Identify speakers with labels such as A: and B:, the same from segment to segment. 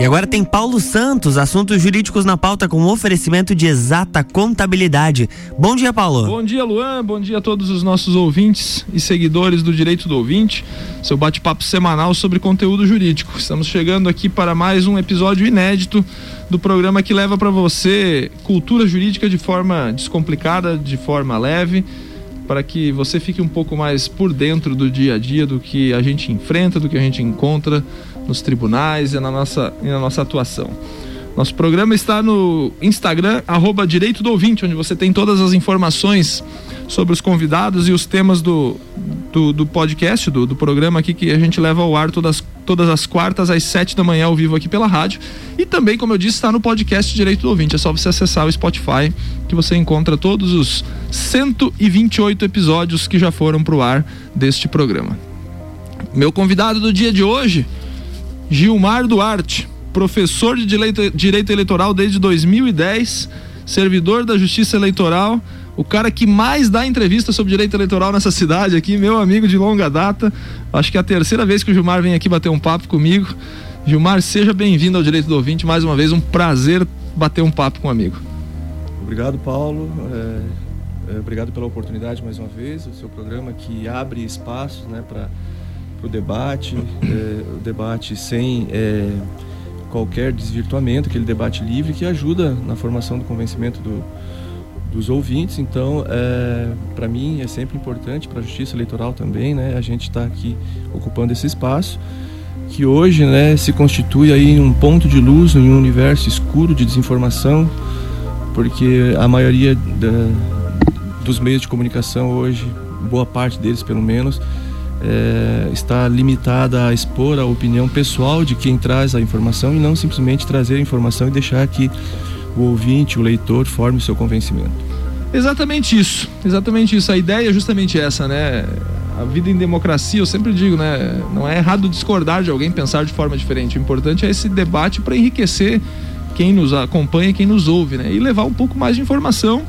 A: E agora tem Paulo Santos, assuntos jurídicos na pauta com oferecimento de exata contabilidade. Bom dia, Paulo.
B: Bom dia, Luan. Bom dia a todos os nossos ouvintes e seguidores do Direito do Ouvinte. Seu bate-papo semanal sobre conteúdo jurídico. Estamos chegando aqui para mais um episódio inédito do programa que leva para você cultura jurídica de forma descomplicada, de forma leve para que você fique um pouco mais por dentro do dia a dia, do que a gente enfrenta, do que a gente encontra nos tribunais e na nossa, e na nossa atuação. Nosso programa está no Instagram, arroba Direito do Ouvinte, onde você tem todas as informações sobre os convidados e os temas do, do, do podcast, do, do, programa aqui que a gente leva ao ar todas, todas as quartas às sete da manhã ao vivo aqui pela rádio. E também, como eu disse, está no podcast Direito do Ouvinte. É só você acessar o Spotify que você encontra todos os 128 episódios que já foram para o ar deste programa. Meu convidado do dia de hoje, Gilmar Duarte professor de direito, eleitoral desde 2010, servidor da Justiça Eleitoral, o cara que mais dá entrevista sobre direito eleitoral nessa cidade aqui, meu amigo de longa data. Acho que é a terceira vez que o Gilmar vem aqui bater um papo comigo. Gilmar, seja bem-vindo ao Direito do Ouvinte. Mais uma vez, um prazer bater um papo com um amigo.
C: Obrigado, Paulo. É, é, obrigado pela oportunidade mais uma vez. O seu programa que abre espaços né, para o debate, é, o debate sem é, qualquer desvirtuamento, aquele debate livre que ajuda na formação do convencimento do, dos ouvintes. Então, é, para mim é sempre importante, para a Justiça Eleitoral também, né, a gente está aqui ocupando esse espaço que hoje né, se constitui aí um ponto de luz em um universo escuro de desinformação, porque a maioria da, dos meios de comunicação hoje, boa parte deles pelo menos, é, está limitada a expor a opinião pessoal de quem traz a informação e não simplesmente trazer a informação e deixar que o ouvinte, o leitor, forme o seu convencimento.
B: Exatamente isso, exatamente isso. A ideia é justamente essa, né? A vida em democracia, eu sempre digo, né? Não é errado discordar de alguém, pensar de forma diferente. O importante é esse debate para enriquecer quem nos acompanha, quem nos ouve, né? E levar um pouco mais de informação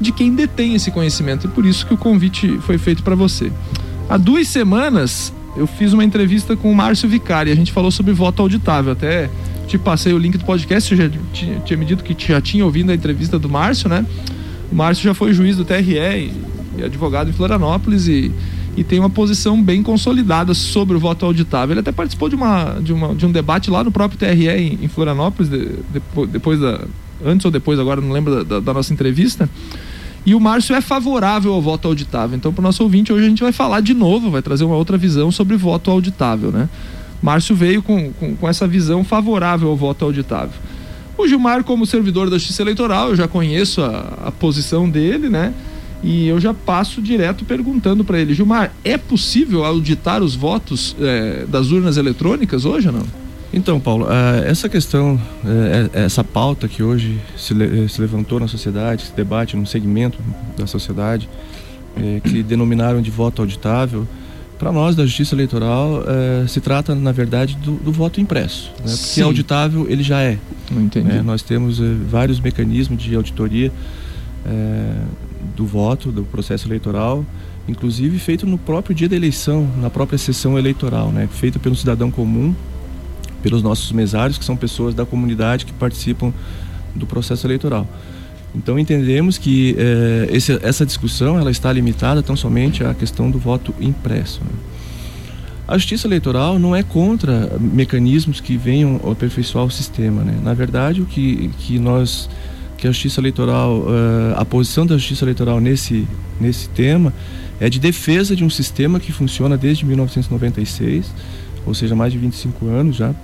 B: de quem detém esse conhecimento. E por isso que o convite foi feito para você. Há duas semanas eu fiz uma entrevista com o Márcio Vicari. A gente falou sobre voto auditável. Até te passei o link do podcast. Eu já tinha, tinha me dito que já tinha ouvido a entrevista do Márcio, né? O Márcio já foi juiz do TRE e, e advogado em Florianópolis e, e tem uma posição bem consolidada sobre o voto auditável. Ele até participou de, uma, de, uma, de um debate lá no próprio TRE em, em Florianópolis, de, depois, depois da. Antes ou depois, agora não lembro da, da, da nossa entrevista. E o Márcio é favorável ao voto auditável. Então, para o nosso ouvinte, hoje a gente vai falar de novo, vai trazer uma outra visão sobre voto auditável, né? Márcio veio com, com, com essa visão favorável ao voto auditável. O Gilmar, como servidor da Justiça Eleitoral, eu já conheço a, a posição dele, né? E eu já passo direto perguntando para ele, Gilmar, é possível auditar os votos é, das urnas eletrônicas hoje ou não?
C: Então, Paulo, uh, essa questão, uh, essa pauta que hoje se, le se, levantou na sociedade, se debate num segmento da sociedade, uh, que denominaram de voto auditável, para nós da Justiça Eleitoral se trata, na verdade, do, do voto impresso. Né? Porque auditável ele já é.
B: Não entendi. Né?
C: Nós temos vários mecanismos de auditoria do voto, do processo eleitoral, inclusive feito no próprio dia da eleição, na própria sessão eleitoral, né? feito pelo cidadão comum pelos nossos mesários, que são pessoas da comunidade que participam do processo eleitoral. Então entendemos que eh, esse, essa discussão ela está limitada tão somente à questão do voto impresso. Né? A justiça eleitoral não é contra mecanismos que venham aperfeiçoar o sistema. Né? Na verdade, o que, que nós, que a justiça eleitoral, eh, a posição da justiça eleitoral nesse, nesse tema é de defesa de um sistema que funciona desde 1996, ou seja, mais de 25 anos já,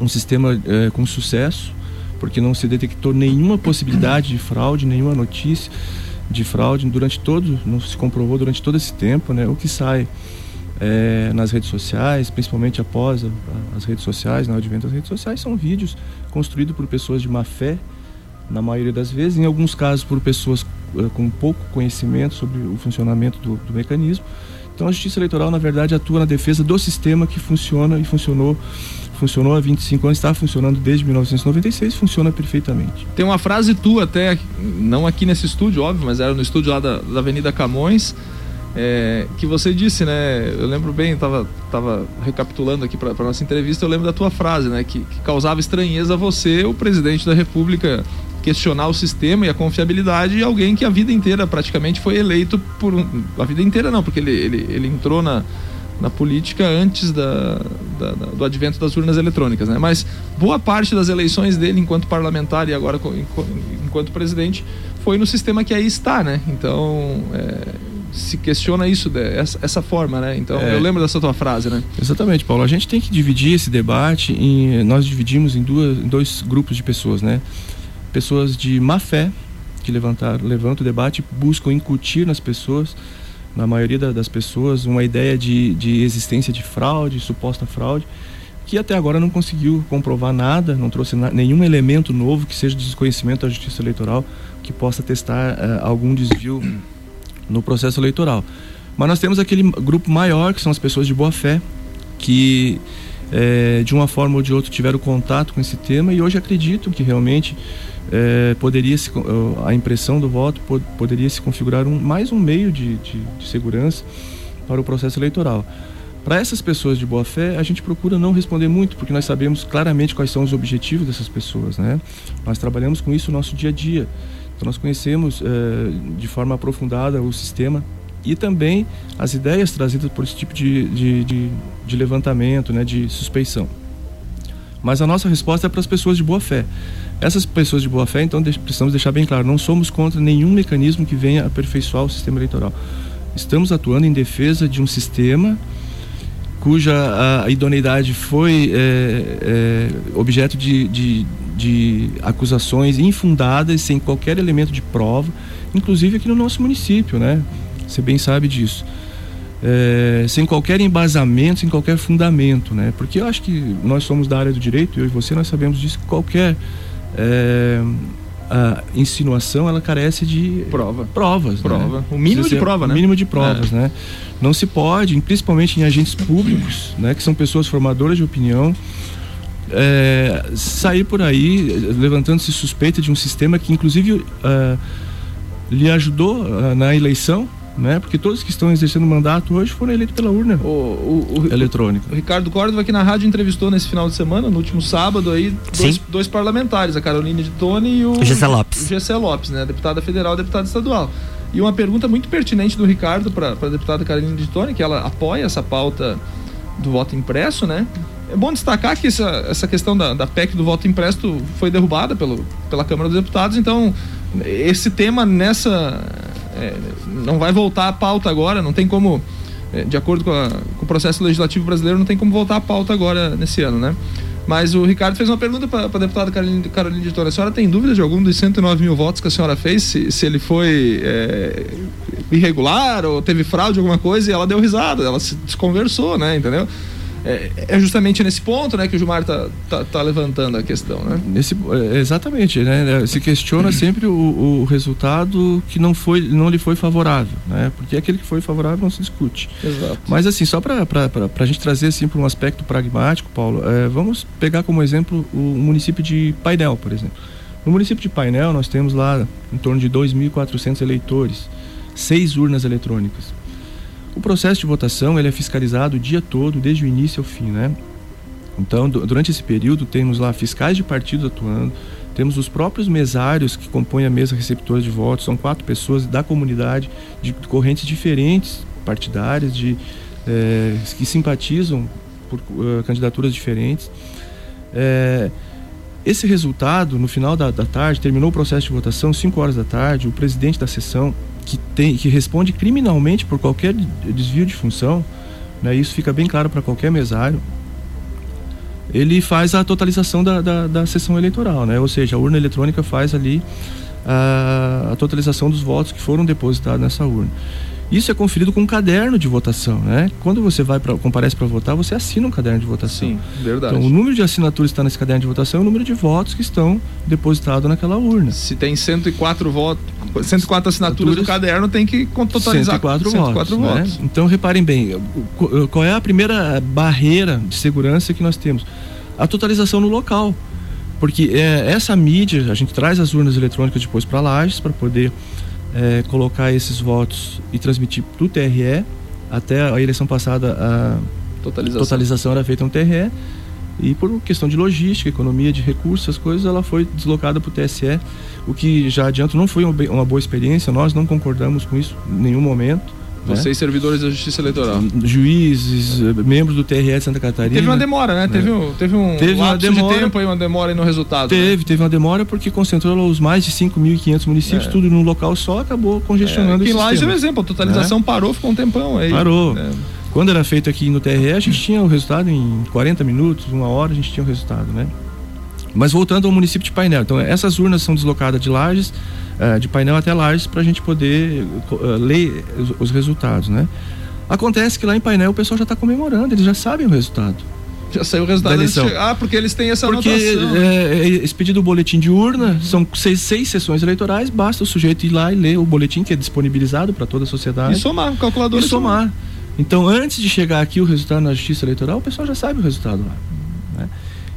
C: um sistema é, com sucesso, porque não se detectou nenhuma possibilidade de fraude, nenhuma notícia de fraude durante todo, não se comprovou durante todo esse tempo, né? O que sai é, nas redes sociais, principalmente após a, a, as redes sociais, no advento das redes sociais, são vídeos construídos por pessoas de má fé, na maioria das vezes, em alguns casos por pessoas é, com pouco conhecimento sobre o funcionamento do, do mecanismo. Então a Justiça Eleitoral, na verdade, atua na defesa do sistema que funciona e funcionou funcionou há 25 anos, está funcionando desde 1996, funciona perfeitamente.
B: Tem uma frase tua até, não aqui nesse estúdio, óbvio, mas era no estúdio lá da, da Avenida Camões, É, que você disse, né? Eu lembro bem, estava tava recapitulando aqui para nossa entrevista, eu lembro da tua frase, né? Que, que, causava estranheza a você, o presidente da República, questionar o sistema e a confiabilidade de alguém que a vida inteira praticamente foi eleito por um, a vida inteira não, porque ele, ele, ele entrou na, na política antes da, da, da, do advento das urnas eletrônicas, né? Mas boa parte das eleições dele enquanto parlamentar e agora enquanto presidente foi no sistema que aí está, né? Então é, se questiona isso dessa essa forma, né? Então é, eu lembro dessa tua frase, né?
C: Exatamente, Paulo. A gente tem que dividir esse debate em nós dividimos em, duas, em dois grupos de pessoas, né? Pessoas de má fé que levantar, levantam o debate, buscam incutir nas pessoas na maioria das pessoas, uma ideia de, de existência de fraude, suposta fraude, que até agora não conseguiu comprovar nada, não trouxe na, nenhum elemento novo que seja de desconhecimento da justiça eleitoral que possa testar uh, algum desvio no processo eleitoral. Mas nós temos aquele grupo maior, que são as pessoas de boa fé, que é, de uma forma ou de outra tiveram contato com esse tema e hoje acreditam que realmente é, poderia se, a impressão do voto poderia se configurar um, mais um meio de, de, de segurança para o processo eleitoral. Para essas pessoas de boa fé, a gente procura não responder muito, porque nós sabemos claramente quais são os objetivos dessas pessoas, né? Nós trabalhamos com isso no nosso dia a dia. Então nós conhecemos é, de forma aprofundada o sistema e também as ideias trazidas por esse tipo de, de, de, de levantamento, né, de suspeição. Mas a nossa resposta é para as pessoas de boa fé. Essas pessoas de boa fé, então, precisamos deixar bem claro: não somos contra nenhum mecanismo que venha aperfeiçoar o sistema eleitoral. Estamos atuando em defesa de um sistema cuja a idoneidade foi é, é, objeto de, de, de, acusações infundadas, sem qualquer elemento de prova, inclusive aqui no nosso município, né? Você bem sabe disso é, sem qualquer embasamento, sem qualquer fundamento, né? Porque eu acho que nós somos da área do direito, eu e você, nós sabemos disso, que qualquer é, insinuação, ela carece de
B: prova.
C: provas. Né?
B: Prova. Né? O mínimo de prova,
C: né? O mínimo de provas, é. né? Não se pode, principalmente em agentes públicos, né? Que são pessoas formadoras de opinião, é, sair por aí levantando-se suspeita de um sistema que, inclusive, uh, lhe ajudou uh, na eleição, né? Porque todos que estão exercendo mandato hoje foram eleitos pela urna o, o, o eletrônica.
B: O Ricardo Córdova aqui na rádio entrevistou nesse final de semana, no último sábado aí, dois, dois, parlamentares, a Carolina de Tone e o,
A: Gessé Lopes.
B: O Gessé Lopes, né? Deputada federal e deputada estadual. E uma pergunta muito pertinente do Ricardo para a deputada Carolina de Tone, que ela apoia essa pauta do voto impresso, né? É bom destacar que essa, essa questão da, da PEC do voto impresso foi derrubada pelo, pela Câmara dos Deputados, então esse tema nessa é, não vai voltar à pauta agora, não tem como, é, de acordo com, a, com, o processo legislativo brasileiro, não tem como voltar à pauta agora nesse ano, né? Mas o Ricardo fez uma pergunta para a deputada Carolina, Carolina de Tona. A senhora tem dúvida de algum dos 109 mil votos que a senhora fez? Se, se ele foi é, irregular ou teve fraude, alguma coisa? E ela deu risada, ela se desconversou, né? Entendeu? É, é, justamente nesse ponto né, que o Gilmar está tá, tá levantando a questão. Né?
C: Nesse, é, exatamente. Né? Se questiona sempre o, o, resultado que não, foi, não lhe foi favorável. Né? Porque aquele que foi favorável não se discute.
B: Exato.
C: Mas assim, só para a gente trazer assim, para um aspecto pragmático, Paulo, é, vamos pegar como exemplo o município de Painel, por exemplo. No município de Painel, nós temos lá em torno de 2.400 eleitores, seis urnas eletrônicas. O processo de votação ele é fiscalizado o dia todo, desde o início ao fim, né? Então, durante esse período, temos lá fiscais de partidos atuando, temos os próprios mesários que compõem a mesa receptora de votos, são quatro pessoas da comunidade, de correntes diferentes, partidárias, de, é, que simpatizam por uh, candidaturas diferentes. É, esse resultado, no final da, da, tarde, terminou o processo de votação, 5 horas da tarde, o presidente da sessão que, tem, que responde criminalmente por qualquer desvio de função, né, isso fica bem claro para qualquer mesário, ele faz a totalização da, da, da, sessão eleitoral, né? ou seja, a urna eletrônica faz ali a, a totalização dos votos que foram depositados nessa urna. Isso é conferido com um caderno de votação, né? Quando você vai para comparece para votar, você assina um caderno de votação.
B: Sim, verdade.
C: Então, o número de assinaturas que está nesse caderno de votação é o número de votos que estão depositados naquela urna.
B: Se tem 104 votos, 104 assinaturas no caderno, tem que totalizar
C: 104, 104 votos. Né? votos. Então, reparem bem, qual é a primeira barreira de segurança que nós temos? A totalização no local. Porque é, essa mídia, a gente traz as urnas eletrônicas depois para lajes para poder é, colocar esses votos e transmitir para o TRE. Até a eleição passada, a totalização. totalização era feita no TRE. E por questão de logística, economia de recursos, as coisas, ela foi deslocada para o TSE, o que já adianto não foi uma boa experiência, nós não concordamos com isso em nenhum momento.
B: Né? Vocês, né? servidores da Justiça Eleitoral.
C: Juízes, membros do TRE de Santa Catarina.
B: Teve uma demora, né? Teve, um, teve um
C: teve uma demora,
B: de tempo aí, uma demora aí no resultado.
C: Teve,
B: né?
C: teve uma demora porque concentrou os mais de 5.500 municípios, é. tudo num local só, acabou congestionando é,
B: o lá é um exemplo, a totalização né? parou, ficou um tempão aí.
C: Parou. É. Quando era feito aqui no TRE, a gente tinha o resultado em 40 minutos, uma hora a gente tinha o resultado, né? Mas voltando ao município de Painel, então essas urnas são deslocadas de Lages, uh, de Painel até Lages, para a gente poder uh, ler os, os, resultados, né? Acontece que lá em Painel o pessoal já está comemorando, eles já sabem o resultado.
B: Já saiu o resultado da eleição. Ah, porque eles têm essa
C: porque, anotação. É, é, expedido o boletim de urna, são seis, seis sessões eleitorais, basta o sujeito ir lá e ler o boletim que é disponibilizado para toda a sociedade.
B: E somar, o calculador.
C: E somar. somar. Então, antes de chegar aqui o resultado na Justiça Eleitoral, o pessoal já sabe o resultado lá.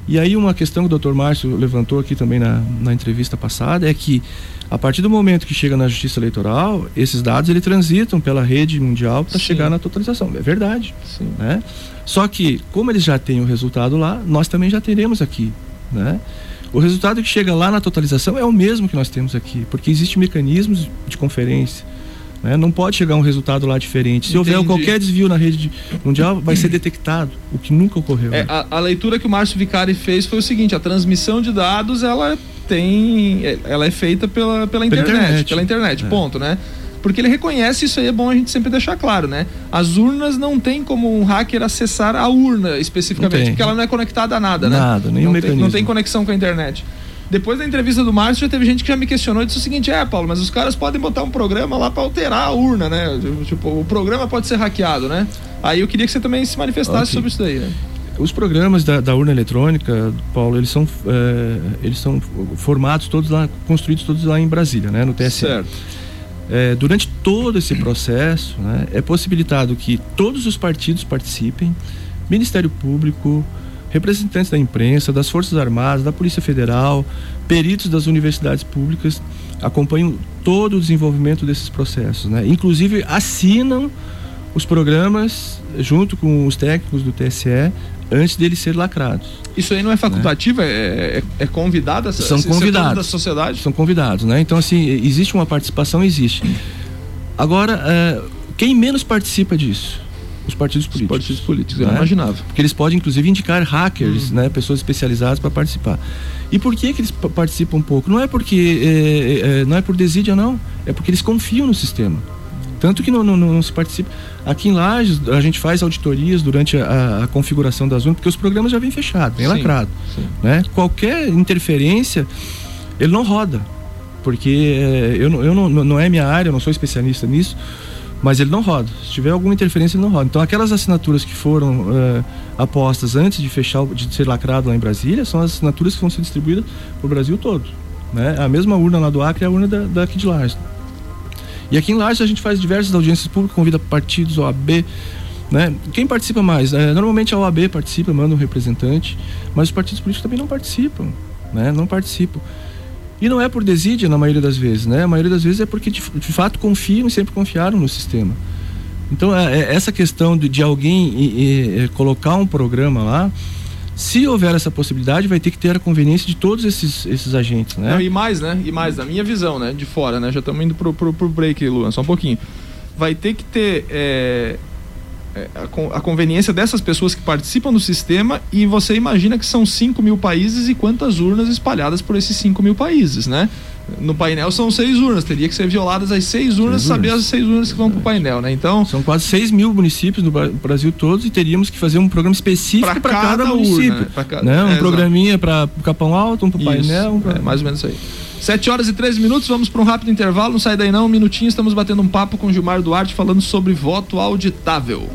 C: E aí, uma questão que o Dr. Márcio levantou aqui também na, na entrevista passada é que, a partir do momento que chega na Justiça Eleitoral, esses dados ele transitam pela rede mundial para chegar na totalização. É verdade. Sim. Né? Só que, como eles já têm o resultado lá, nós também já teremos aqui. Né? O resultado que chega lá na totalização é o mesmo que nós temos aqui, porque existem mecanismos de conferência né? Não pode chegar um resultado lá diferente. Se Entendi. houver qualquer desvio na rede mundial, vai ser detectado, o que nunca ocorreu.
B: É, a, a, leitura que o Márcio Vicari fez foi o seguinte: a transmissão de dados ela tem, ela é feita pela, pela, internet, pela internet, pela internet é. ponto, né? Porque ele reconhece isso aí, é bom a gente sempre deixar claro, né? As urnas não tem como um hacker acessar a urna especificamente, porque ela não é conectada a nada,
C: nada né? Nada, nenhum
B: não
C: mecanismo.
B: Tem, não tem conexão com a internet. Depois da entrevista do Márcio, já teve gente que já me questionou e disse o seguinte: é, Paulo, mas os caras podem botar um programa lá para alterar a urna, né? Tipo, o programa pode ser hackeado, né? Aí eu queria que você também se manifestasse okay. sobre isso daí, né?
C: Os programas da, da, urna eletrônica, Paulo, eles são, é, eles são formados todos lá, construídos todos lá em Brasília, né? No TSE. Certo. É, durante todo esse processo, né, é possibilitado que todos os partidos participem, Ministério Público, representantes da imprensa, das Forças Armadas, da Polícia Federal, peritos das universidades públicas acompanham todo o desenvolvimento desses processos, né? Inclusive assinam os programas junto com os técnicos do TSE antes deles serem lacrados.
B: Isso aí não é facultativo? Né? É, é, é convidado?
C: São convidados.
B: da sociedade?
C: São convidados, né? Então, assim, existe uma participação? Existe. Agora, é, quem menos participa disso? Os partidos políticos.
B: Os partidos políticos, é né?
C: Porque eles podem, inclusive, indicar hackers, uhum. né? Pessoas especializadas para participar. E por que, que eles participam um pouco? Não é porque é, é, não é por desídia, não. É porque eles confiam no sistema. Tanto que não, não, não, se participa. Aqui em Lages, a gente faz auditorias durante a, a configuração das urnas, porque os programas já vêm fechados, bem lacrado. Né? Qualquer interferência, ele não roda. Porque é, eu, eu não, não é minha área, eu não sou especialista nisso mas ele não roda. Se tiver alguma interferência, ele não roda. Então, aquelas assinaturas que foram uh, apostas antes de fechar, de ser lacrado lá em Brasília, são as assinaturas que vão ser distribuídas para o Brasil todo. Né? A mesma urna lá do Acre é a urna da, daqui de Lages. E aqui em Lages a gente faz diversas audiências públicas, convida partidos, OAB, né? Quem participa mais? É, normalmente a OAB participa, manda um representante, mas os partidos políticos também não participam, né? Não participam. E não é por desídia na maioria das vezes, né? A maioria das vezes é porque de, de fato confiam e sempre confiaram no sistema. Então, é, é essa questão de, de alguém e, e, é, colocar um programa lá, se houver essa possibilidade, vai ter que ter a conveniência de todos esses, esses agentes, né? Não,
B: e mais, né? E mais, da minha visão, né? De fora, né? Já estamos indo pro, pro, pro break, Luan, só um pouquinho. Vai ter que ter é, a, a, conveniência dessas pessoas que participam do sistema e você imagina que são 5 mil países e quantas urnas espalhadas por esses 5 mil países, né? No painel são seis urnas, teria que ser violadas as seis urnas, seis saber urnas. as seis urnas que vão para o painel, né? Então
C: são quase 6 mil municípios no Brasil todos e teríamos que fazer um programa específico para cada, cada, município, urna, né? cada, né? Um é, programinha para o Capão Alto, um para o painel, um pra...
B: é, mais ou menos isso aí. 7 horas e 13 minutos, vamos para um rápido intervalo. Não sai daí não, um minutinho. Estamos batendo um papo com Gilmar Duarte falando sobre voto auditável.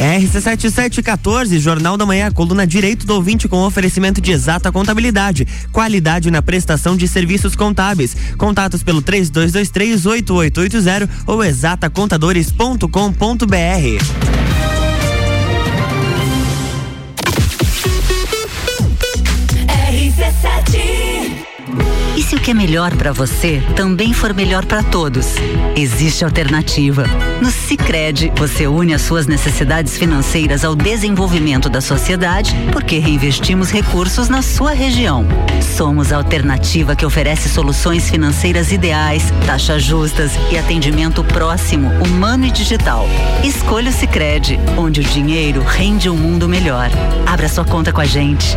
A: RC7714, Jornal da Manhã, coluna Direito do Ouvinte com oferecimento de exata contabilidade, qualidade na prestação de serviços contábeis. Contatos pelo 32238880 ou exatacontadores.com.br.
D: o que é melhor para você também for melhor para todos, existe alternativa. No Sicredi, você une as suas necessidades financeiras ao desenvolvimento da sociedade, porque reinvestimos recursos na sua região. Somos a alternativa que oferece soluções financeiras ideais, taxas justas e atendimento próximo, humano e digital. Escolha o Sicredi, onde o dinheiro rende um mundo melhor. Abra sua conta com a gente.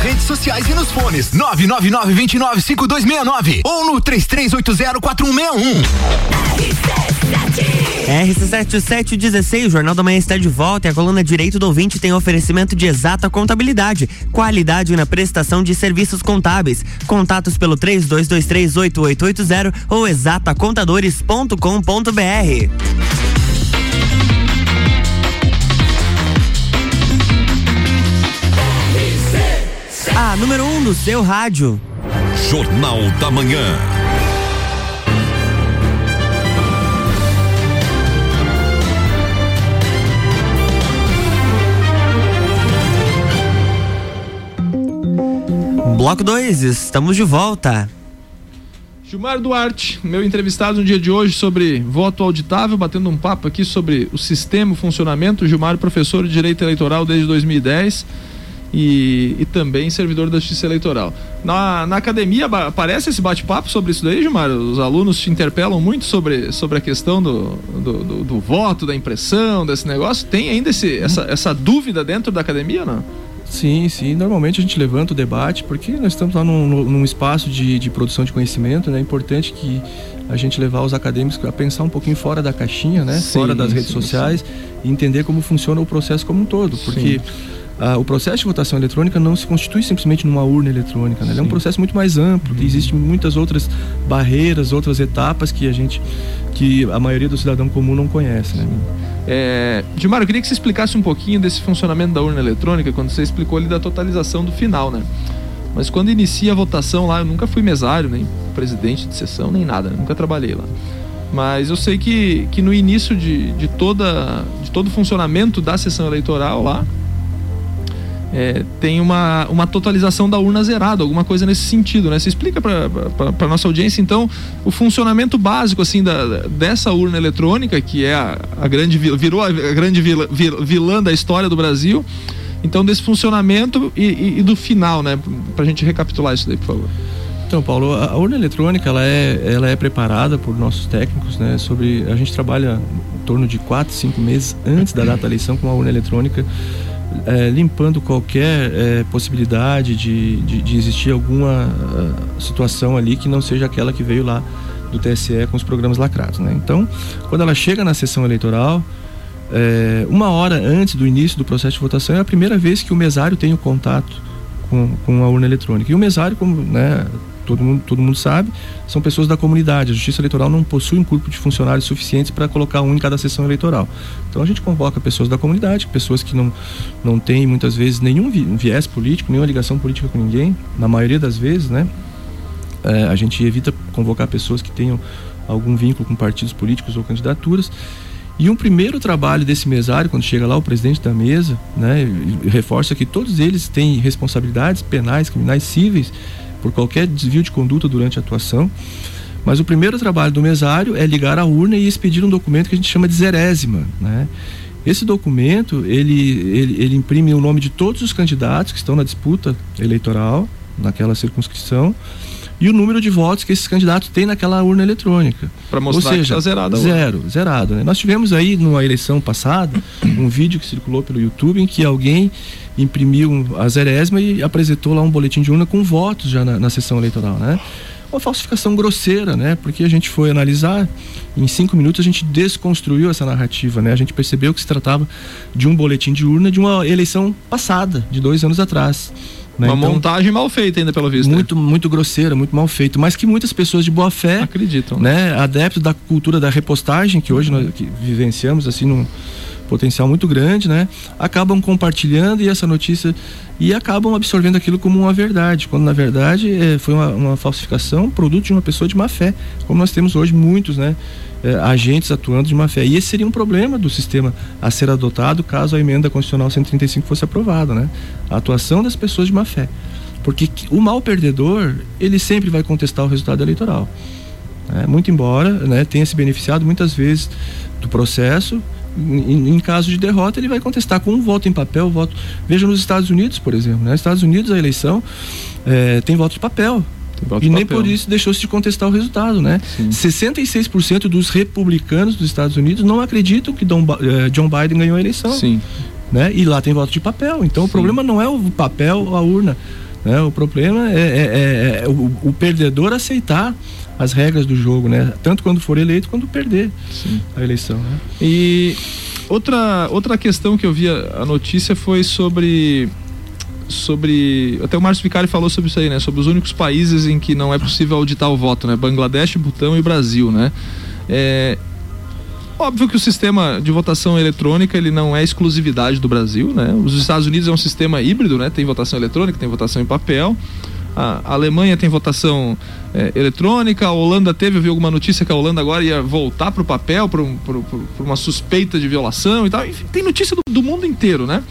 E: redes sociais e nos fones. 999 29 5269 ou no 33804161.
A: RC7716, o Jornal da Manhã está de volta e a coluna Direito do Ouvinte tem oferecimento de exata contabilidade, qualidade na prestação de serviços contábeis. Contatos pelo 32238880 ou exatacontadores.com.br. A número 1 um do seu rádio.
E: Jornal da Manhã.
A: Bloco 2, estamos de volta.
B: Gilmar Duarte, meu entrevistado no dia de hoje sobre voto auditável, batendo um papo aqui sobre o sistema, o funcionamento. Gilmar, professor de Direito Eleitoral desde 2010 e, e também servidor da Justiça Eleitoral. Na, na academia aparece esse bate-papo sobre isso daí, Gilmar? Os alunos te interpelam muito sobre, sobre a questão do, do, do, do voto, da impressão, desse negócio. Tem ainda esse, essa, essa dúvida dentro da academia, não?
C: Sim, sim. Normalmente a gente levanta o debate porque nós estamos lá num, num espaço de, de, produção de conhecimento, né? É importante que a gente levar os acadêmicos a pensar um pouquinho fora da caixinha, né? Sim, fora das redes sim, sociais sim. e entender como funciona o processo como um todo, porque ah, o processo de votação eletrônica não se constitui simplesmente numa urna eletrônica, né? Ele é um processo muito mais amplo, uhum. existem muitas outras barreiras, outras etapas que a gente, que a maioria do cidadão comum não conhece, né?
B: É, Gilmar, eu queria que você explicasse um pouquinho desse funcionamento da urna eletrônica, quando você explicou ali da totalização do final, né? Mas quando inicia a votação lá, eu nunca fui mesário, nem presidente de sessão, nem nada, né? nunca trabalhei lá. Mas eu sei que, que no início de, de, toda, de todo o funcionamento da sessão eleitoral lá, é, tem uma, uma totalização da urna zerada, alguma coisa nesse sentido, né? Você explica para nossa audiência, então, o funcionamento básico, assim, da, dessa urna eletrônica, que é a, a grande, virou a grande vilã, vilã da história do Brasil, então, desse funcionamento e, e, e do final, né? Para a gente recapitular isso daí, por favor.
C: Então, Paulo, a urna eletrônica ela é, ela é preparada por nossos técnicos, né? Sobre a gente trabalha em torno de quatro, cinco meses antes da data da eleição com a urna eletrônica é, limpando qualquer é, possibilidade de, de, de, existir alguma uh, situação ali que não seja aquela que veio lá do TSE com os programas lacrados. Né? Então, quando ela chega na sessão eleitoral, é, uma hora antes do início do processo de votação, é a primeira vez que o mesário tem o contato com, com a urna eletrônica. E o mesário, como né, todo mundo, todo mundo sabe, são pessoas da comunidade. A Justiça Eleitoral não possui um corpo de funcionários suficientes para colocar um em cada sessão eleitoral. Então a gente convoca pessoas da comunidade, pessoas que não, não têm muitas vezes nenhum viés político, nenhuma ligação política com ninguém, na maioria das vezes, né? É, a gente evita convocar pessoas que tenham algum vínculo com partidos políticos ou candidaturas. E um primeiro trabalho desse mesário, quando chega lá o presidente da mesa, né, reforça que todos eles têm responsabilidades penais, criminais, cíveis por qualquer desvio de conduta durante a atuação. Mas o primeiro trabalho do mesário é ligar a urna e expedir um documento que a gente chama de zerésima, né? Esse documento, ele, ele, ele imprime o nome de todos os candidatos que estão na disputa eleitoral, naquela circunscrição, e o número de votos que esses candidatos têm naquela urna eletrônica.
B: Para mostrar Ou seja, que está zerado.
C: Zero, zerado. Né? Nós tivemos aí, numa eleição passada, um vídeo que circulou pelo YouTube em que alguém imprimiu a zerésima e apresentou lá um boletim de urna com votos já na, na sessão eleitoral, né? Uma falsificação grosseira, né? Porque a gente foi analisar, em cinco minutos a gente desconstruiu essa narrativa, né? A gente percebeu que se tratava de um boletim de urna de uma eleição passada, de dois anos atrás.
B: Né? Uma então, montagem mal feita ainda, pelo visto.
C: Muito, né? muito grosseira, muito mal feito, mas que muitas pessoas de boa fé
B: acreditam,
C: né? Adeptos da cultura da repostagem que hoje nós que vivenciamos assim num potencial muito grande, né? Acabam compartilhando e essa notícia e acabam absorvendo aquilo como uma verdade, quando na verdade é, foi uma, uma, falsificação, produto de uma pessoa de má fé, como nós temos hoje muitos, né? É, agentes atuando de má fé. E esse seria um problema do sistema a ser adotado caso a emenda constitucional 135 fosse aprovada, né? A atuação das pessoas de má fé. Porque o mal perdedor, ele sempre vai contestar o resultado eleitoral. Né? Muito embora né, tenha se beneficiado muitas vezes do processo, em, em, caso de derrota, ele vai contestar com um voto em papel, voto. Veja nos Estados Unidos, por exemplo. Né? Nos Estados Unidos a eleição é, tem voto de papel. E nem papel. por isso deixou-se de contestar o resultado, né? Sim. 66% dos republicanos dos Estados Unidos não acreditam que Dom, eh, John Biden ganhou a eleição.
B: Sim.
C: Né? E lá tem voto de papel. Então Sim. o problema não é o papel, a urna. Né? O problema é, é, é, é o, o, perdedor aceitar as regras do jogo, né? Tanto quando for eleito quanto perder Sim. a eleição. Né?
B: E outra, outra questão que eu vi a, a notícia foi sobre sobre. Até o Márcio Vicari falou sobre isso aí, né? Sobre os únicos países em que não é possível auditar o voto, né? Bangladesh, Butão e Brasil, né? É, Óbvio que o sistema de votação eletrônica ele não é exclusividade do Brasil, né? Os Estados Unidos é um sistema híbrido, né? Tem votação eletrônica, tem votação em papel. A Alemanha tem votação é, eletrônica, a Holanda teve, eu vi alguma notícia que a Holanda agora ia voltar para o papel por, uma suspeita de violação e tal. Enfim, tem notícia do, do mundo inteiro, né?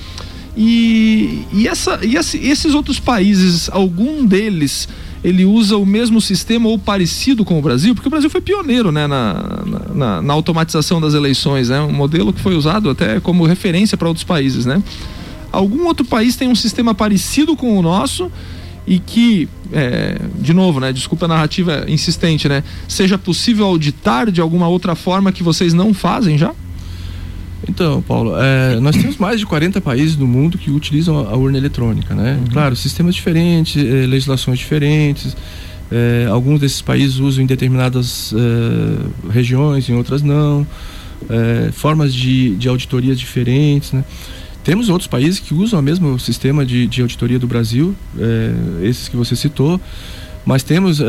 B: E, e, essa, e esses outros países, algum deles ele usa o mesmo sistema ou parecido com o Brasil? Porque o Brasil foi pioneiro né, na, na, na automatização das eleições, né? um modelo que foi usado até como referência para outros países. Né? Algum outro país tem um sistema parecido com o nosso e que, é, de novo, né, desculpa a narrativa insistente, né, seja possível auditar de alguma outra forma que vocês não fazem já?
C: Então, Paulo, é, nós temos mais de 40 países no mundo que utilizam a urna eletrônica, né? Uhum. Claro, sistemas diferentes, é, legislações diferentes. É, alguns desses países usam em determinadas é, regiões, em outras não. Formas de, de auditorias diferentes, né? Temos outros países que usam o mesmo sistema de, de auditoria do Brasil, esses que você citou. Mas temos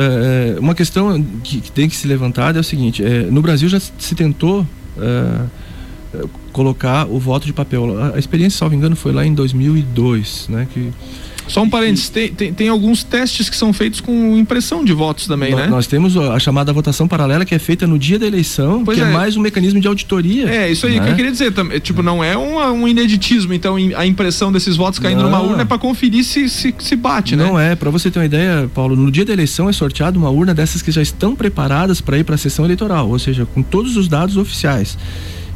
C: uma questão que, que, tem que se levantar é o seguinte: no Brasil já se tentou colocar o voto de papel. A, experiência, salvo engano, foi lá em 2002, né? Que
B: só um parênteses, tem, tem, tem, alguns testes que são feitos com impressão de votos também,
C: nós,
B: né?
C: Nós temos a chamada votação paralela que é feita no dia da eleição, pois que é. é. mais um mecanismo de auditoria.
B: É, isso aí né? que eu queria dizer. Tipo, não é um, um ineditismo, então a impressão desses votos caindo não. numa urna é para conferir se, se, se bate,
C: né? Não é, para você ter uma ideia, Paulo, no dia da eleição é sorteado uma urna dessas que já estão preparadas para ir para a sessão eleitoral, ou seja, com todos os dados oficiais.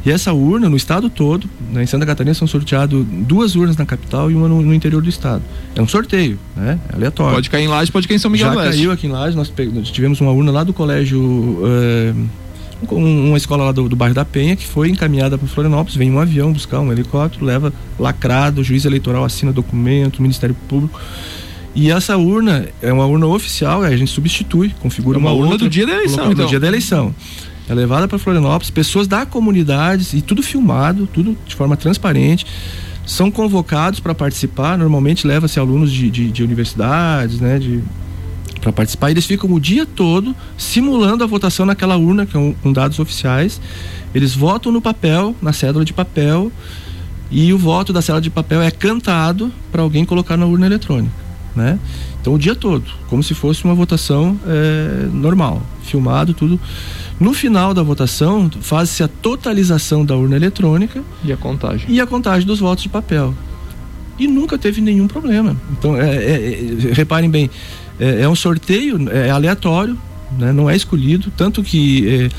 C: E essa urna, no estado todo, né, em Santa Catarina são sorteadas duas urnas na capital e uma no, no, interior do estado. É um sorteio, né? É aleatório.
B: Pode cair em Lages, pode cair em São Miguel
C: Já
B: do Oeste.
C: caiu aqui em Lages, nós, nós tivemos uma urna lá do colégio. É, uma escola lá do, do, bairro da Penha que foi encaminhada para Florianópolis, vem um avião buscar um helicóptero, leva lacrado, o juiz eleitoral assina documento, o Ministério Público. E essa urna é uma urna oficial, a gente substitui, configura é
B: uma,
C: uma
B: urna outra, do dia da eleição,
C: então. do dia da eleição é levada para Florianópolis, pessoas da comunidade e tudo filmado, tudo de forma transparente, são convocados para participar. Normalmente leva-se alunos de, de, de, universidades, né, de para participar. E eles ficam o dia todo simulando a votação naquela urna com, com dados oficiais. Eles votam no papel, na cédula de papel, e o voto da cédula de papel é cantado para alguém colocar na urna eletrônica, né? Então o dia todo, como se fosse uma votação é, normal, filmado tudo. No final da votação, faz-se a totalização da urna eletrônica
B: e a contagem.
C: E a contagem dos votos de papel. E nunca teve nenhum problema. Então, é, é, é, reparem bem, é, é, um sorteio, é aleatório, né, não é escolhido, tanto que é,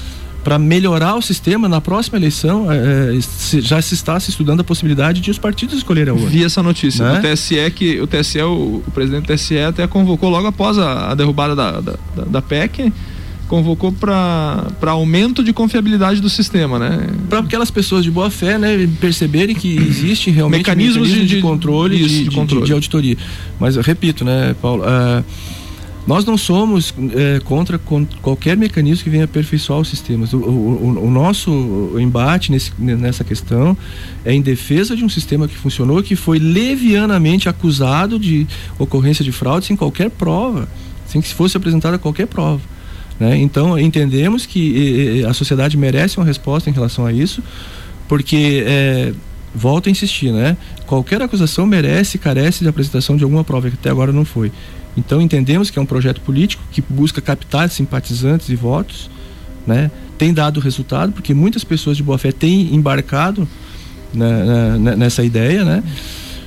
C: para melhorar o sistema, na próxima eleição é, se, já se está se estudando a possibilidade de os partidos escolherem a urna.
B: Vi essa notícia né? do TSE que o TSE, o, o, presidente do TSE até convocou logo após a, a derrubada da, da, da, da PEC convocou para aumento de confiabilidade do sistema, né?
C: Para aquelas pessoas de boa fé, né, perceberem que existe realmente
B: mecanismos, mecanismos de,
C: de, controle, isso, de, de, controle. De, de, auditoria. Mas repito, né, Paulo, uh, Nós não somos é, contra qualquer mecanismo que venha aperfeiçoar os sistemas. O, o, o nosso embate nesse, nessa questão é em defesa de um sistema que funcionou, que foi levianamente acusado de ocorrência de fraude sem qualquer prova, sem que fosse apresentada qualquer prova. Né? Então, entendemos que a sociedade merece uma resposta em relação a isso, porque, é, volto a insistir, né? qualquer acusação merece, carece de apresentação de alguma prova, que até agora não foi. Então entendemos que é um projeto político que busca captar simpatizantes e votos, né? Tem dado resultado porque muitas pessoas de boa fé têm embarcado nessa ideia, né?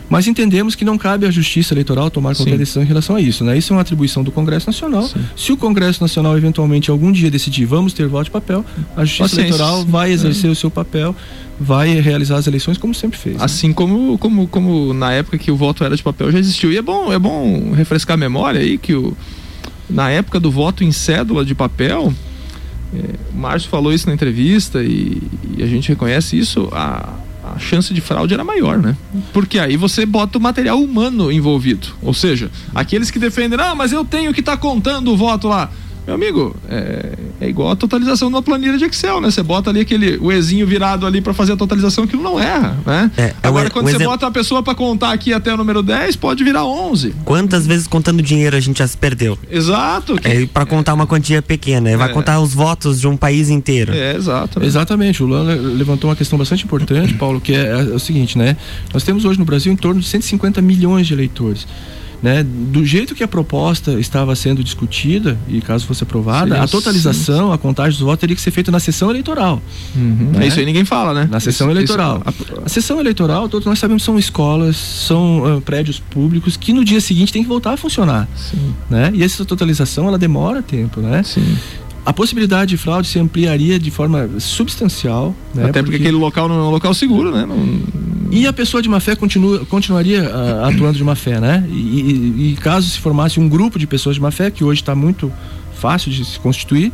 C: Mas entendemos que não cabe à Justiça Eleitoral tomar qualquer Sim. decisão em relação a isso. Né? Isso é uma atribuição do Congresso Nacional. Sim. Se o Congresso Nacional eventualmente algum dia decidir vamos ter voto de papel, a Justiça Paciência. Eleitoral vai exercer é. o seu papel, vai realizar as eleições como sempre fez. Né?
B: Assim como, como, como na época que o voto era de papel já existiu. E é bom, é bom refrescar a memória aí que o, na época do voto em cédula de papel, é, o Márcio falou isso na entrevista e, e a gente reconhece isso. A, a chance de fraude era maior, né? Porque aí você bota o material humano envolvido. Ou seja, aqueles que defendem, ah, mas eu tenho que estar tá contando o voto lá. Meu amigo, é, é igual a totalização de uma planilha de Excel, né? Você bota ali aquele o Ezinho virado ali para fazer a totalização, aquilo não erra, né? É, é Agora, é, quando você exemplo... bota a pessoa para contar aqui até o número 10, pode virar 11.
A: Quantas vezes contando dinheiro a gente já se perdeu?
B: Exato.
A: Que... É, para contar uma quantia pequena, vai é. contar os votos de um país inteiro.
B: É, exato.
C: Exatamente. O Luan levantou uma questão bastante importante, Paulo, que é, é o seguinte, né? Nós temos hoje no Brasil em torno de 150 milhões de eleitores. Né? Do jeito que a proposta estava sendo discutida, e caso fosse aprovada, sim, a totalização, sim. a contagem dos votos teria que ser feita na sessão eleitoral.
B: Uhum. Né? Isso aí ninguém fala, né?
C: Na sessão isso, eleitoral. Isso, a... a... sessão eleitoral, todos nós sabemos, são escolas, são uh, prédios públicos que no dia seguinte tem que voltar a funcionar. Sim. Né? E essa totalização, ela demora tempo, né?
B: Sim
C: a possibilidade de fraude se ampliaria de forma substancial.
B: Né? Até porque, porque, aquele local não é um local seguro, né? Não...
C: E a pessoa de má fé continua, continuaria uh, atuando de má fé, né? E, e, e, caso se formasse um grupo de pessoas de má fé, que hoje está muito fácil de se constituir,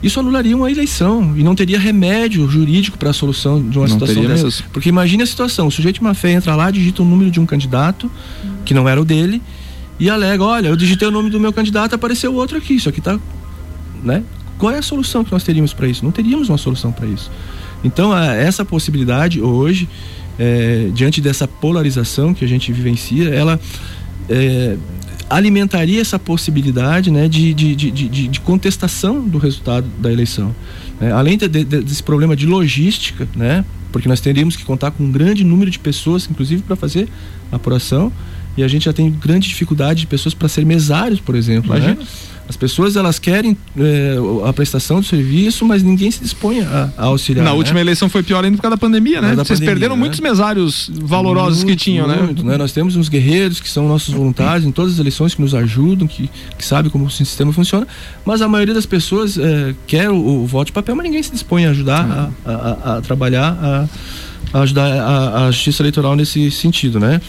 C: isso anularia uma eleição e não teria remédio jurídico para a solução de uma não situação dessa. Mesmo. Porque imagine a situação: o sujeito de má fé entra lá, digita o número de um candidato, que não era o dele, e alega: olha, eu digitei o nome do meu candidato, apareceu outro aqui, isso aqui está né? Qual é a solução que nós teríamos para isso? Não teríamos uma solução para isso. Então, essa possibilidade hoje, é, diante dessa polarização que a gente vivencia, ela é, alimentaria essa possibilidade né, de, de, de, de, de contestação do resultado da eleição. É, além de, desse problema de logística, né, porque nós teríamos que contar com um grande número de pessoas, inclusive para fazer a apuração, e a gente já tem grande dificuldade de pessoas para ser mesários, por exemplo. Né? Imagina. Né? As pessoas elas querem é, a prestação do serviço, mas ninguém se dispõe a, a auxiliar.
B: Na né? última eleição foi pior ainda por causa da pandemia, né? Da Vocês pandemia, perderam né? muitos mesários valorosos muito, que tinham, né? muito,
C: né? né? Nós temos uns guerreiros que são nossos voluntários em todas as eleições que nos ajudam, que, que sabem como o sistema funciona, mas a maioria das pessoas é, quer o, o, voto de papel, mas ninguém se dispõe a ajudar a, a, a trabalhar a ajudar a, a, justiça eleitoral nesse sentido, né?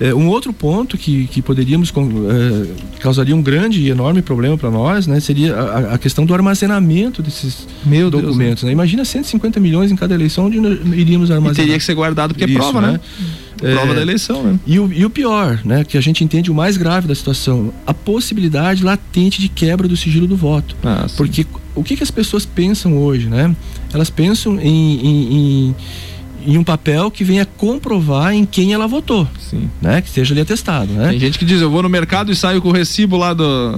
C: É, um outro ponto que, que poderíamos é, causaria um grande e enorme problema para nós, né? Seria a, a, questão do armazenamento desses Meu documentos. Deus, né? Imagina 150 milhões em cada eleição onde iríamos armazenar.
B: E teria que ser guardado porque é prova, né? né? Prova é, da eleição, né?
C: E o, e o pior, né? Que a gente entende o mais grave da situação, a possibilidade latente de quebra do sigilo do voto. Ah, porque o que, que as pessoas pensam hoje, né? Elas pensam em, em, em em um papel que venha comprovar em quem ela votou.
B: Sim.
C: Né? Que esteja ali atestado. Né?
B: Tem gente que diz, eu vou no mercado e saio com o recibo lá do,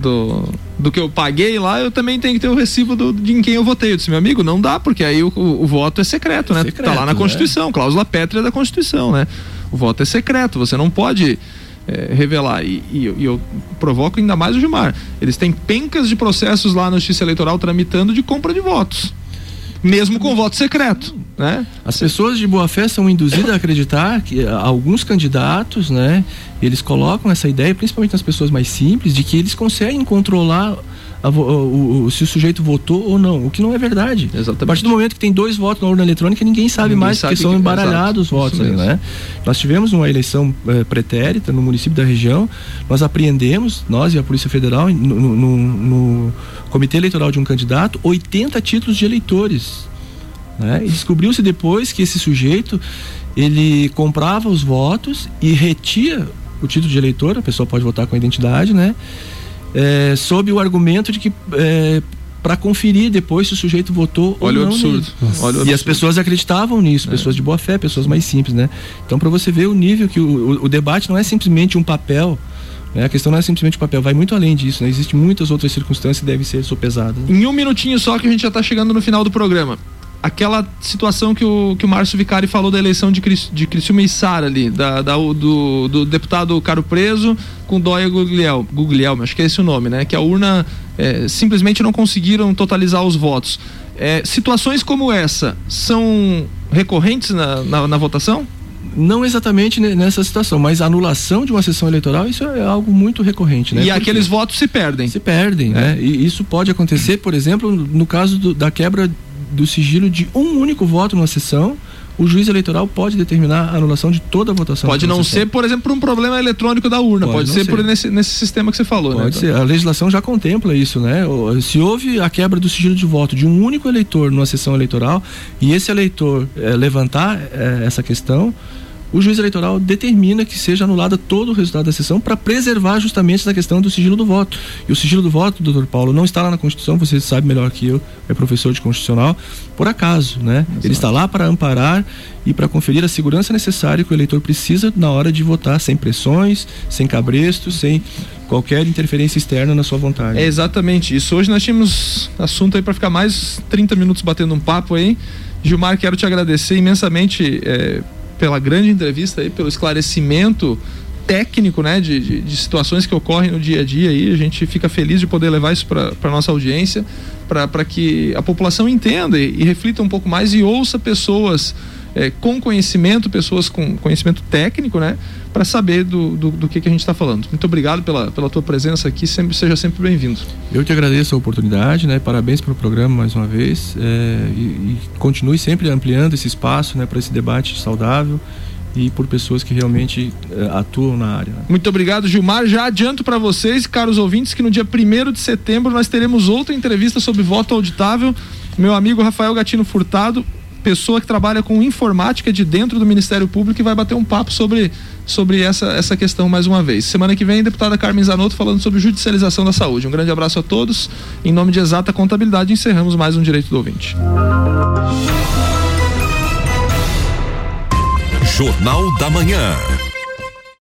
B: do, do que eu paguei lá, eu também tenho que ter o recibo do, de em quem eu votei. Eu disse, meu amigo, não dá, porque aí o, o, o voto é secreto, né? Secreto, tá lá na né? Constituição, cláusula pétrea da Constituição, né? O voto é secreto, você não pode. É, revelar. E, e, e, eu provoco ainda mais o Gilmar. Eles têm pencas de processos lá na Justiça Eleitoral tramitando de compra de votos mesmo com voto secreto. Né?
C: As pessoas de boa fé são induzidas a acreditar que eh, alguns candidatos, né, eles colocam essa ideia, principalmente nas pessoas mais simples, de que eles conseguem controlar a, o, o, se o sujeito votou ou não, o que não é verdade.
B: Exatamente.
C: A partir do momento que tem dois votos na urna eletrônica, ninguém sabe ninguém mais, sabe porque são embaralhados os votos né? Nós tivemos uma eleição é, pretérita no município da região, nós apreendemos, nós e a Polícia Federal, no, no, no comitê eleitoral de um candidato, 80 títulos de eleitores. Né? E descobriu-se depois que esse sujeito ele comprava os votos e retia o título de eleitor, a pessoa pode votar com a identidade, né? É, sob o argumento de que é, para conferir depois se o sujeito votou
B: Olha
C: ou não.
B: O absurdo. Olha o absurdo.
C: E as pessoas acreditavam nisso, é. pessoas de boa fé, pessoas mais simples, né? Então, para você ver o nível que o, o, o, debate não é simplesmente um papel. Né? A questão não é simplesmente o papel, vai muito além disso. Né? Existem muitas outras circunstâncias que devem ser sopesadas. Né?
B: Em um minutinho só que a gente já está chegando no final do programa aquela situação que o, que o Márcio Vicari falou da eleição de, Cris, de Criciúma e Sara ali, da, da, do, do deputado Caro Preso com Dóia Gugliel, Guglielmo, acho que é esse o nome, né? Que a urna é, simplesmente não conseguiram totalizar os votos. É, situações como essa são recorrentes na, na, na votação?
C: Não exatamente nessa situação, mas a anulação de uma sessão eleitoral, isso é algo muito recorrente, né?
B: E Porque aqueles votos se perdem.
C: Se perdem, é. né? E isso pode acontecer, por exemplo, no caso do, da quebra do sigilo de um único voto numa sessão, o juiz eleitoral pode determinar a anulação de toda a votação.
B: Pode não ser, por exemplo, por um problema eletrônico da urna, pode, pode ser, ser, por nesse, nesse sistema que você falou,
C: pode
B: né?
C: Pode ser, a legislação já contempla isso, né? Se houve a quebra do sigilo de voto de um único eleitor numa sessão eleitoral e esse eleitor é, levantar é, essa questão, o juiz eleitoral determina que seja anulada todo o resultado da sessão para preservar justamente essa questão do sigilo do voto. E o sigilo do voto, doutor Paulo, não está lá na Constituição, você sabe melhor que eu, é professor de constitucional, por acaso, né? Exato. Ele está lá para amparar e para conferir a segurança necessária que o eleitor precisa na hora de votar, sem pressões, sem cabrestos, sem qualquer interferência externa na sua vontade.
B: É exatamente isso. Hoje nós tínhamos assunto aí para ficar mais 30 minutos batendo um papo aí. Gilmar, quero te agradecer imensamente é, pela grande entrevista aí, pelo esclarecimento técnico, né, de, de, de, situações que ocorrem no dia a dia aí. A gente fica feliz de poder levar isso para nossa audiência, para que a população entenda e, e, reflita um pouco mais e ouça pessoas é, com conhecimento, pessoas com conhecimento técnico, né, para saber do, do, do, que, que a gente está falando. Muito obrigado pela, pela tua presença aqui, sempre, seja sempre bem-vindo.
C: Eu te agradeço a oportunidade, né, parabéns pelo programa mais uma vez é, e, e continue sempre ampliando esse espaço, né, para esse debate saudável e por pessoas que realmente uh, atuam na área.
B: Muito obrigado, Gilmar. Já adianto para vocês, caros ouvintes, que no dia 1 de setembro nós teremos outra entrevista sobre voto auditável. Meu amigo Rafael Gatino Furtado, pessoa que trabalha com informática de dentro do Ministério Público e vai bater um papo sobre, sobre essa, essa questão mais uma vez. Semana que vem, deputada Carmen Zanotto falando sobre judicialização da saúde. Um grande abraço a todos. Em nome de Exata Contabilidade, encerramos mais um Direito do Ouvinte.
E: Jornal da Manhã.